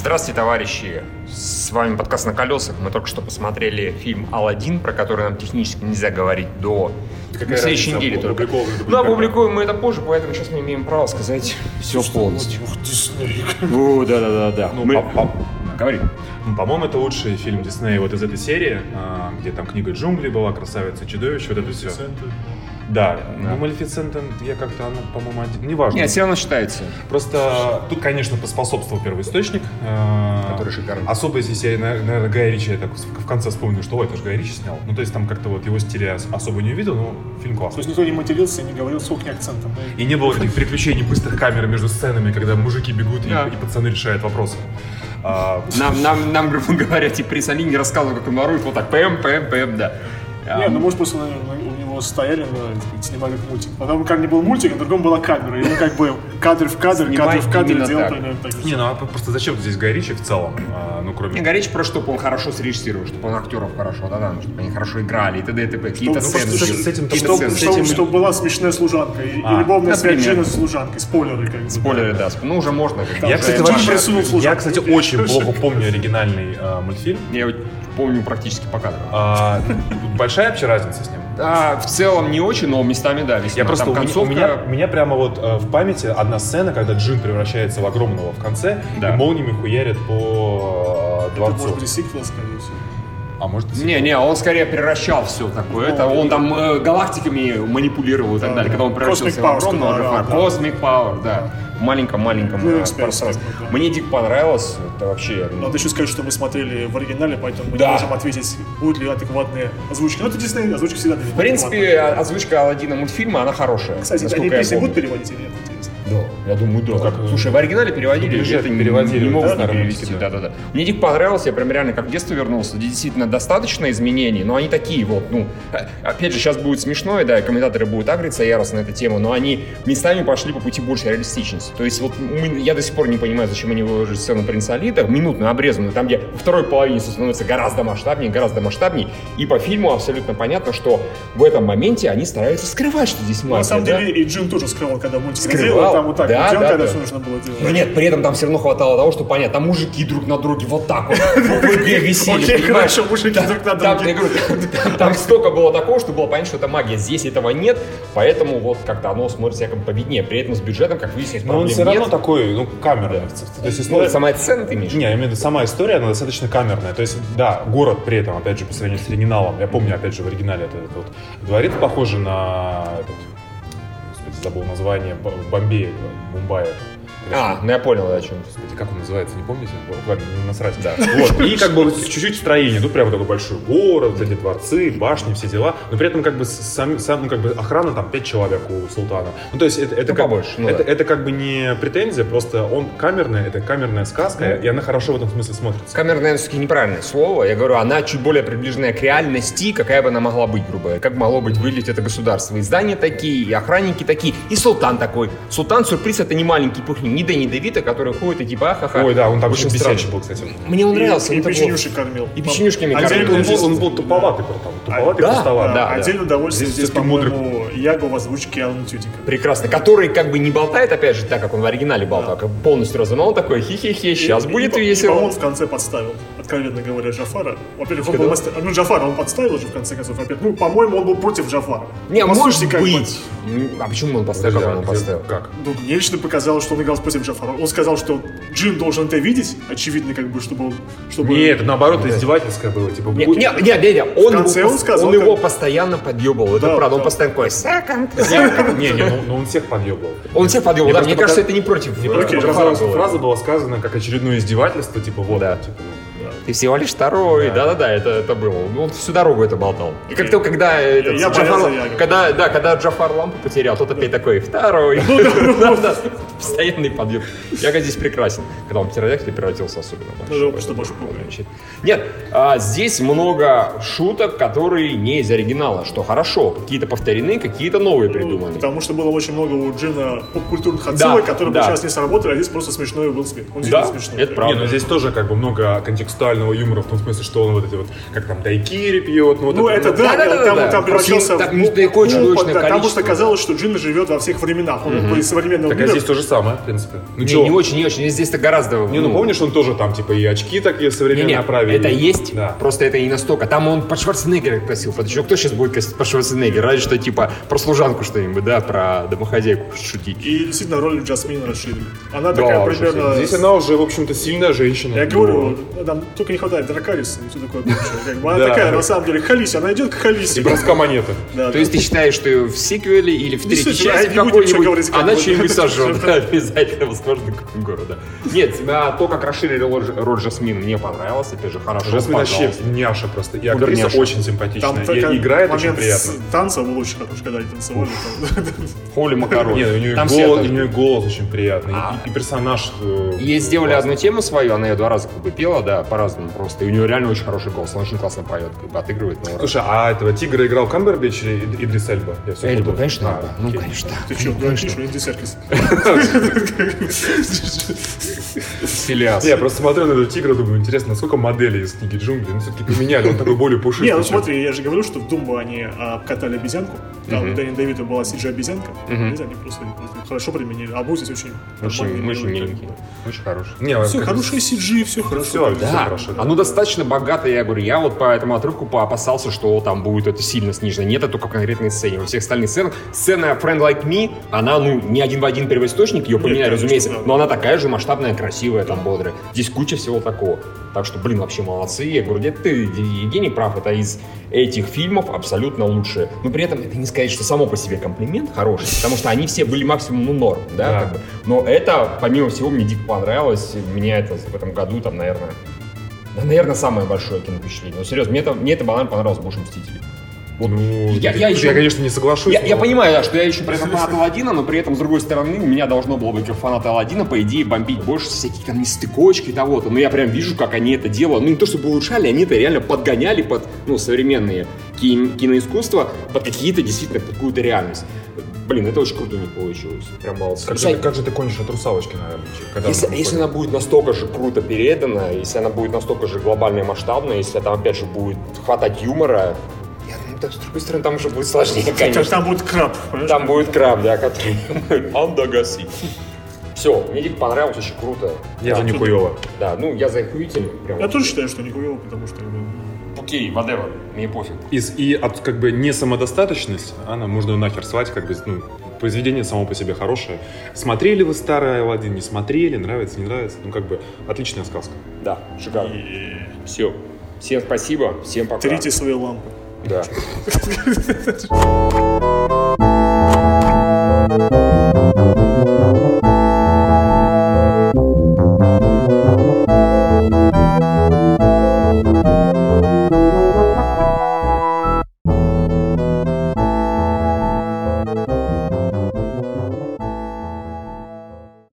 Здравствуйте, товарищи! С вами подкаст «На колесах». Мы только что посмотрели фильм «Алладин», про который нам технически нельзя говорить до Какая следующей недели только. Ну, опубликуем мы это позже, поэтому сейчас мы имеем право сказать все полностью. О, да-да-да-да. Ну, Мы- Говори. Ну, По-моему, это лучший фильм Диснея вот из этой серии, а, где там книга джунглей была, красавица и чудовище, вот это все. Да, ну Малефисента я как-то, ну, по-моему, один... Неважно. Нет, все равно считается. Просто тут, конечно, поспособствовал первоисточник. а, Который шикарный. Особо, если я, наверное, Гая Ричи, я так в конце вспомнил, что ой, это же Гай Ричи снял. Ну, то есть там как-то вот его стиля ос- особо не увидел, но фильм То классный. есть никто не матерился и не говорил с кухни акцентом. да? И не было этих приключений быстрых камер между сценами, когда мужики бегут и- Да. и, пацаны решают вопросы. А, Нам, нам, нам, грубо говоря, типа Рисали не рассказывал, как он ворует, вот так, пэм, пэм, пэм, да. А, Не, ну может просто наверное, него стояли, так сказать, снимали как мультик. Потом как не был мультик, а другом была камера. И он как бы кадр в кадр, Снимать кадр в кадр делал так. примерно так. не, ну а просто зачем здесь Гай Ричи в целом? А, ну, кроме... Не, Горич просто, чтобы он хорошо срежиссировал, чтобы он актеров хорошо, да, да, чтобы они хорошо играли и т.д. и т.п. Какие-то сцены. чтобы- Чтобы была смешная служанка и, А, и любовная. Джина с служанкой. Спойлеры как бы. Спойлеры, да. Ну, уже можно. Я, кстати, вообще, я, кстати, очень плохо помню оригинальный а, мультфильм. Я его помню практически по кадрам. А, большая вообще разница с ним? Да, в целом не очень, но местами, да, весьма. Я просто Там у меня- концовка... у меня, у меня прямо вот э, в памяти одна сцена, когда Джин превращается в огромного в конце Да. и молниями хуярит по э, Это дворцу. может быть сиквел, скорее всего. А может и Не, не, он скорее превращал все такое. Это он там э, галактиками манипулировал и так Да, далее. да. Когда он превращался Cosmic в Power, огромного Джафара. орал, да. Cosmic Power, да. Маленьком-маленьком Ну, э, пространстве. да. Мне дико понравилось. Это вообще... ну, Надо еще сказать, что мы смотрели в оригинале, поэтому мы Да. не можем ответить, будут ли адекватные озвучки. Ну, это Дисней, озвучки всегда В принципе, озвучка Алладина мультфильма, она хорошая. Кстати, они песни будут переводить или нет? Да, я думаю, да. как, Слушай, в оригинале переводили, дубляже это не- переводили, не могут да, наверное, перевести. да. Да, да, да. Мне дико понравилось, я прям реально как в детство вернулся. Действительно, достаточно изменений, но они такие вот, ну, э, опять же, сейчас будет смешно, и да, и комментаторы будут агриться яростно на эту тему, но они местами пошли по пути большей реалистичности. То есть вот мы- я до сих пор не понимаю, зачем они выложили сцену принца Алита, минутную, обрезанную, там, где во второй половине становится гораздо масштабнее, гораздо масштабнее, и по фильму абсолютно понятно, что в этом моменте они стараются скрывать, что здесь магия. На самом да? деле и Джин тоже скрывал, когда мультик Скрывал, делал, там вот так да, вот делал, да, когда да. все нужно было делать. Но нет, при этом там все равно хватало того, что понятно, там мужики друг на друге вот так вот в ВГ висели, Окей, хорошо, мужики Там- друг на друге. там- столько было такого, что было понятно, что это магия. Здесь этого нет, поэтому вот как-то оно смотрится якобы победнее. При этом с бюджетом, как выяснилось, Но он все равно такой, ну, камерный. То есть Ну, история... сама сцена ты имеешь? Не, я имею в виду, сама история, она достаточно камерная. То есть, да, город при этом, опять же, по сравнению с оригиналом, я помню, опять же, в оригинале это, это вот дворец похожий на этот, забыл название, в Бомбее, Мумбаи. А, ну я понял, да, о чем. Господи, как он называется, не помните? Ладно, насрать. Да. Вот. И как бы чуть-чуть строение. Тут прямо такой большой город, вот эти дворцы, башни, все дела. Но при этом как бы сам, сам, ну, как бы охрана там 5 человек у султана. Ну, то есть это, это, Ну, как, побольше, ну это, да. это как бы не претензия, просто он камерный, это камерная сказка, и она хорошо в этом смысле смотрится. Камера, наверное, все-таки неправильное слово. Я говорю, она чуть более приближенная к реальности, какая бы она могла быть, грубо говоря. Как могло быть выглядеть это государство. И здания такие, и охранники такие, и султан такой. Султан, сюрприз, это не маленький пухлин, не Дэнни Девита, который ходит и типа ахаха. Ой, да, он там Очень бесячий был, кстати. Мне он нравился. И, и печенюшек кормил. И печенюшками А кормил. отдельно Он был, он был туповатый, братан. Туповатый, да, пустоватый. да. Отдельное удовольствие Здесь по-моему, Яго в озвучке Алана Тюдика. Прекрасно. Который как бы не болтает, опять же, так как он в оригинале болтал, как полностью разумел, он такой хи-хи-хи, сейчас будет весело. по-моему, в конце подставил, откровенно говоря, Джафара. Во-первых, он был мастер... Ну, Джафара он подставил же, в конце концов. Опять. Ну, по-моему, он был против Джафара. Не, может как бы, быть. М, А почему он поставил? Подожди, Как а он где- поставил? Как? Ну, мне лично показалось, что он играл против Джафара. Он сказал, что Джин должен это видеть, очевидно, как бы, чтобы... он- чтобы... Нет, это наоборот издевательское было. Типа, Не, будет- не, не, не, не, он, конце его, он сказал, он его как- постоянно подъебывал. Это Да, правда, он да. постоянно такой, second, Не, не, ну, ну он всех подъебывал. Он всех подъебывал, Мне да, мне кажется, это не против. Фраза была сказана как очередное издевательство, типа вот, Да. типа, ну, Ты всего лишь второй, Да. да-да-да, это, это было. Ну, Он всю дорогу это болтал. И как то, когда этот, Я Джафар, боялся Яга. когда, да, когда Джафар лампу потерял, тот опять такой, второй. Да-да, Постоянный подъем. Яга здесь прекрасен. Когда он в птеродактиля превратился особенно. Ну, да, что больше помню. Значит, Нет, а, здесь много шуток, которые не из оригинала, что хорошо. Какие-то повторены, какие-то новые придуманы. Потому что было очень много у Джина поп-культурных Да, отсылок, которые да. бы сейчас не сработали, а здесь просто смешной был смех. Он Да, действительно смешной. это правда. Не, ну здесь тоже как бы много сексуального юмора, в том смысле, что он вот эти вот, как там, дайкири пьет, ну вот Ну, это да, Да-да-да-да. там, там Просто превращался там в ну, да, Там просто количество, казалось, что Джин живет во всех временах. Он из современного Так а мира. здесь то же самое, в принципе. Ну, Не, не очень, не очень. Здесь-то гораздо... Не, ну помнишь, он тоже там, типа, и очки такие современные оправили. это есть, Да. просто это не настолько. Там он под Шварценеггера косил. Под еще кто сейчас будет косить под Шварценеггера? Разве что типа про служанку что-нибудь, да, про домохозяйку шутить. И действительно роль Джасмин расширили. Она Да, такая примерно... Здесь она уже, в общем-то, сильная женщина. Я говорю, только не хватает дракариса и все такое прочее. Она такая, на самом деле, Халиси, она идет к Халиси. И броска монеты. Да, То есть ты считаешь, что в сиквеле или в третьей части какой-нибудь она что-нибудь сожжет, обязательно, возможно, какой города. Нет, тебя то, как расширили роль, Жасмин, мне понравилось, опять же, хорошо, Жасмин вообще няша просто. И актриса очень симпатичная. И играет очень приятно. с танцем был очень хороший, когда они танцевали. Холи Макарон. Нет, у нее, голос, все у это- нее голос очень приятный. А. И, и персонаж. э, Ей сделали одну тему свою, она ее два раза как бы пела, да, по-разному просто. И у нее реально очень хороший голос, она очень классно поет, как бы отыгрывает. Ну, Слушай, а этого тигра играл Камбербич или Ид- Идрис Эльба? Эльба, конечно, А, да. Ну, окей. конечно. Ты что, говоришь, что? Филиас. Я просто смотрю на этого тигра, думаю, интересно, насколько моделей из книги джунглей, ну, все-таки поменяли, он такой более пушистый. Не, ну смотри, я же говорю, что в Думбу они а, катали обезьянку. Там у Дэнни Дэвида была CG-обезьянка. Они просто хорошо применили. А здесь очень Очень, нормальный, очень милый. миленький, очень хороший. Не, Все хорошее CG, все хорошо. Всё, Да. Да, да. оно достаточно богатое, я говорю, я вот по этому отрывку поопасался, что там будет это сильно снижено. Нет, это только в конкретной сцене. Во всех остальных сценах сцена Friend Like Me, она, ну, не один в один первоисточник, ее поменяли, разумеется, да. но она такая же масштабная, красивая, там, бодрая. Здесь куча всего такого. Так что, блин, вообще молодцы. Я говорю, где ты, Евгений прав, это из этих фильмов абсолютно лучшее. Но при этом это не сказать, что само по себе комплимент хороший, потому что они все были максимум, ну, норм, да, Да. как бы. Но это, помимо всего, мне дико понравилось. Меня это в этом году, там, наверное, да, наверное, самое большое киновпечатление. Ну, серьезно, мне это, мне это банально понравилось больше «Мстителей». Ну, Я- я, я еще- конечно, не соглашусь. Я, я но- понимаю, да, что я еще при этом фанат Алладина, но при этом, с другой стороны, у меня должно было быть как фаната Алладина, по идее, бомбить больше всякие там нестыкочки и того-то. Но я прям вижу, как они это делают. Ну, не то чтобы улучшали, они это реально подгоняли под, ну, современные ки- киноискусства, под какие-то, действительно, под какую-то реальность. Блин, это очень круто у них получилось. Прям молодцы. Как же, ты- как же ты кончишь от русалочки, наверное? когда Если, она если она будет настолько же круто передана, если она будет настолько же глобальная и масштабная, если там, опять же, будет хватать юмора, я, да, с другой стороны, там уже будет сложнее, Там, конечно. там будет краб, понимаешь? Там будет краб, да, который Андагаси. Все, мне дико понравилось, очень круто. Я да, за Никуева. Да, ну я за. Прям. Я тоже считаю, что не хуево, потому что... Окей, whatever, мне пофиг. Из, и от как бы не самодостаточность, она можно нахер свать, как бы, ну, произведение само по себе хорошее. Смотрели вы старый Алладин, не смотрели, нравится, не нравится, ну, как бы, отличная сказка. Да, шикарно. Все. Всем спасибо, всем пока. Трите свои лампы. Да.